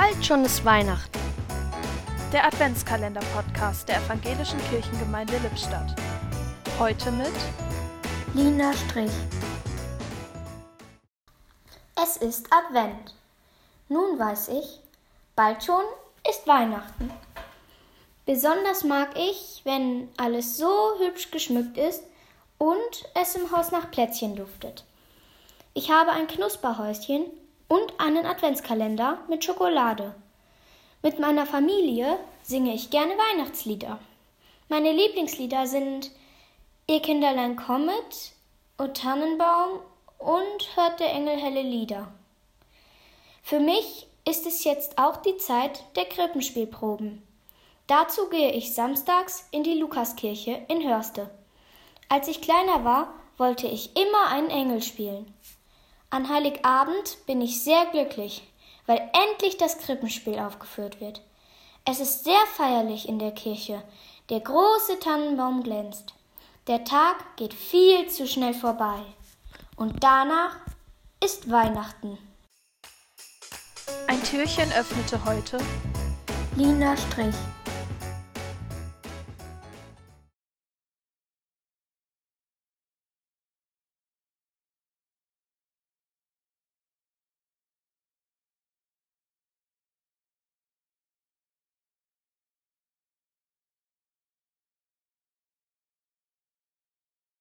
Bald schon ist Weihnachten. Der Adventskalender-Podcast der Evangelischen Kirchengemeinde Lippstadt. Heute mit Lina Strich. Es ist Advent. Nun weiß ich, bald schon ist Weihnachten. Besonders mag ich, wenn alles so hübsch geschmückt ist und es im Haus nach Plätzchen duftet. Ich habe ein Knusperhäuschen und einen Adventskalender mit Schokolade. Mit meiner Familie singe ich gerne Weihnachtslieder. Meine Lieblingslieder sind Ihr Kinderlein kommet, O Tannenbaum und Hört der Engel helle Lieder. Für mich ist es jetzt auch die Zeit der Krippenspielproben. Dazu gehe ich samstags in die Lukaskirche in Hörste. Als ich kleiner war, wollte ich immer einen Engel spielen. An Heiligabend bin ich sehr glücklich, weil endlich das Krippenspiel aufgeführt wird. Es ist sehr feierlich in der Kirche. Der große Tannenbaum glänzt. Der Tag geht viel zu schnell vorbei. Und danach ist Weihnachten. Ein Türchen öffnete heute Lina Strich